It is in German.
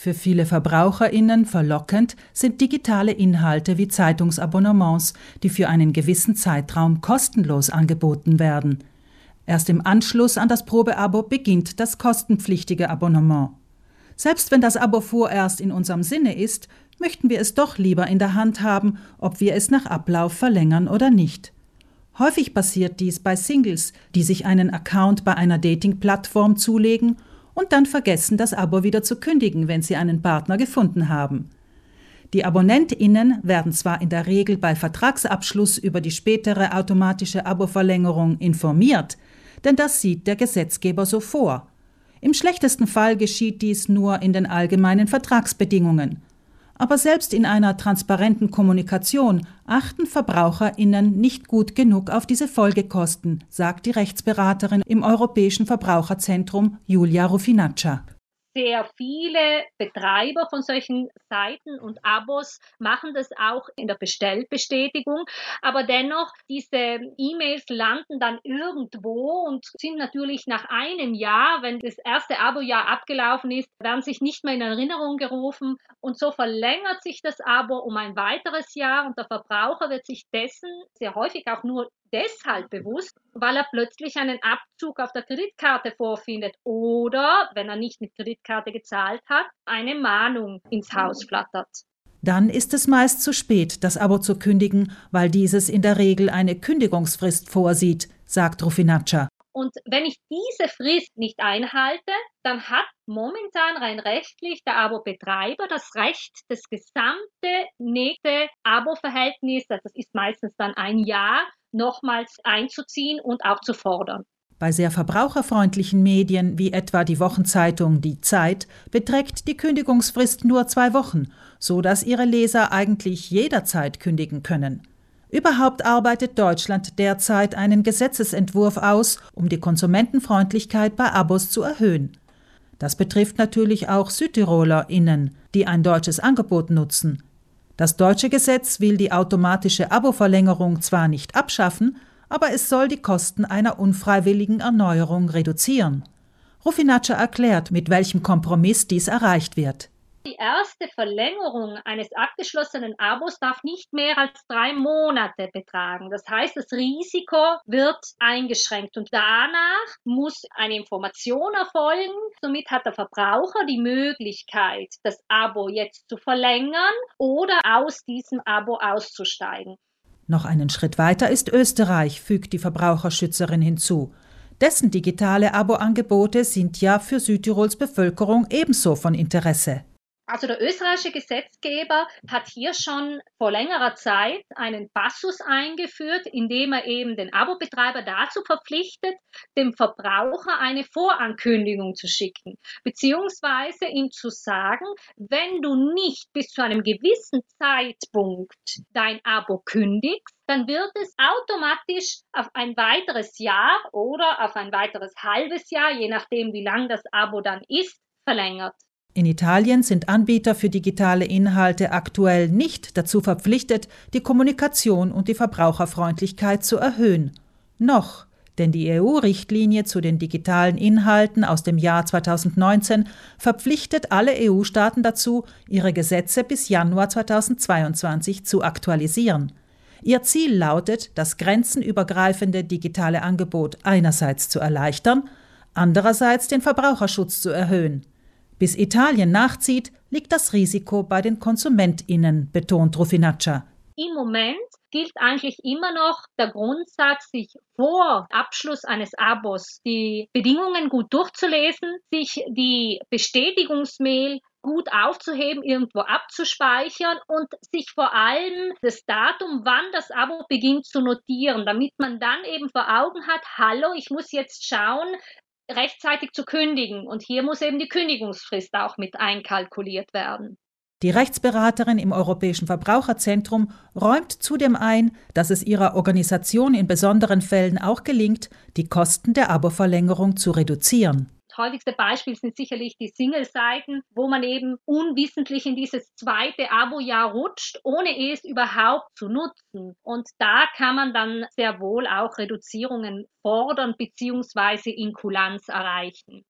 Für viele Verbraucherinnen verlockend sind digitale Inhalte wie Zeitungsabonnements, die für einen gewissen Zeitraum kostenlos angeboten werden. Erst im Anschluss an das Probeabo beginnt das kostenpflichtige Abonnement. Selbst wenn das Abo vorerst in unserem Sinne ist, möchten wir es doch lieber in der Hand haben, ob wir es nach Ablauf verlängern oder nicht. Häufig passiert dies bei Singles, die sich einen Account bei einer Dating-Plattform zulegen und dann vergessen, das Abo wieder zu kündigen, wenn sie einen Partner gefunden haben. Die AbonnentInnen werden zwar in der Regel bei Vertragsabschluss über die spätere automatische Abo-Verlängerung informiert, denn das sieht der Gesetzgeber so vor. Im schlechtesten Fall geschieht dies nur in den allgemeinen Vertragsbedingungen. Aber selbst in einer transparenten Kommunikation achten VerbraucherInnen nicht gut genug auf diese Folgekosten, sagt die Rechtsberaterin im Europäischen Verbraucherzentrum Julia Rufinaccia sehr viele Betreiber von solchen Seiten und Abos machen das auch in der Bestellbestätigung. Aber dennoch, diese E-Mails landen dann irgendwo und sind natürlich nach einem Jahr, wenn das erste Abo-Jahr abgelaufen ist, werden sich nicht mehr in Erinnerung gerufen. Und so verlängert sich das Abo um ein weiteres Jahr und der Verbraucher wird sich dessen sehr häufig auch nur deshalb bewusst, weil er plötzlich einen Abzug auf der Kreditkarte vorfindet oder, wenn er nicht mit Kreditkarte gezahlt hat, eine Mahnung ins Haus flattert. Dann ist es meist zu spät, das Abo zu kündigen, weil dieses in der Regel eine Kündigungsfrist vorsieht, sagt Rufinaccia. Und wenn ich diese Frist nicht einhalte, dann hat momentan rein rechtlich der Abo-Betreiber das Recht, das gesamte nächste Abo-Verhältnis, das ist meistens dann ein Jahr, nochmals einzuziehen und auch zu fordern. Bei sehr verbraucherfreundlichen Medien wie etwa die Wochenzeitung Die Zeit beträgt die Kündigungsfrist nur zwei Wochen, so dass ihre Leser eigentlich jederzeit kündigen können. Überhaupt arbeitet Deutschland derzeit einen Gesetzesentwurf aus, um die Konsumentenfreundlichkeit bei Abos zu erhöhen. Das betrifft natürlich auch SüdtirolerInnen, die ein deutsches Angebot nutzen. Das deutsche Gesetz will die automatische Abo-Verlängerung zwar nicht abschaffen, aber es soll die Kosten einer unfreiwilligen Erneuerung reduzieren. Rufinaccia erklärt, mit welchem Kompromiss dies erreicht wird. Die erste Verlängerung eines abgeschlossenen Abos darf nicht mehr als drei Monate betragen. Das heißt, das Risiko wird eingeschränkt und danach muss eine Information erfolgen. Somit hat der Verbraucher die Möglichkeit, das Abo jetzt zu verlängern oder aus diesem Abo auszusteigen. Noch einen Schritt weiter ist Österreich, fügt die Verbraucherschützerin hinzu. Dessen digitale Abo-Angebote sind ja für Südtirols Bevölkerung ebenso von Interesse. Also der österreichische Gesetzgeber hat hier schon vor längerer Zeit einen Passus eingeführt, in dem er eben den Abobetreiber dazu verpflichtet, dem Verbraucher eine Vorankündigung zu schicken, beziehungsweise ihm zu sagen, wenn du nicht bis zu einem gewissen Zeitpunkt dein Abo kündigst, dann wird es automatisch auf ein weiteres Jahr oder auf ein weiteres halbes Jahr, je nachdem wie lang das Abo dann ist, verlängert. In Italien sind Anbieter für digitale Inhalte aktuell nicht dazu verpflichtet, die Kommunikation und die Verbraucherfreundlichkeit zu erhöhen. Noch, denn die EU-Richtlinie zu den digitalen Inhalten aus dem Jahr 2019 verpflichtet alle EU-Staaten dazu, ihre Gesetze bis Januar 2022 zu aktualisieren. Ihr Ziel lautet, das grenzenübergreifende digitale Angebot einerseits zu erleichtern, andererseits den Verbraucherschutz zu erhöhen. Bis Italien nachzieht, liegt das Risiko bei den KonsumentInnen, betont Rufinaccia. Im Moment gilt eigentlich immer noch der Grundsatz, sich vor Abschluss eines Abos die Bedingungen gut durchzulesen, sich die Bestätigungsmail gut aufzuheben, irgendwo abzuspeichern und sich vor allem das Datum, wann das Abo beginnt, zu notieren, damit man dann eben vor Augen hat, hallo, ich muss jetzt schauen, rechtzeitig zu kündigen. Und hier muss eben die Kündigungsfrist auch mit einkalkuliert werden. Die Rechtsberaterin im Europäischen Verbraucherzentrum räumt zudem ein, dass es ihrer Organisation in besonderen Fällen auch gelingt, die Kosten der Abo-Verlängerung zu reduzieren häufigste Beispiel sind sicherlich die Single-Seiten, wo man eben unwissentlich in dieses zweite Abo-Jahr rutscht, ohne es überhaupt zu nutzen. Und da kann man dann sehr wohl auch Reduzierungen fordern bzw. in Kulanz erreichen.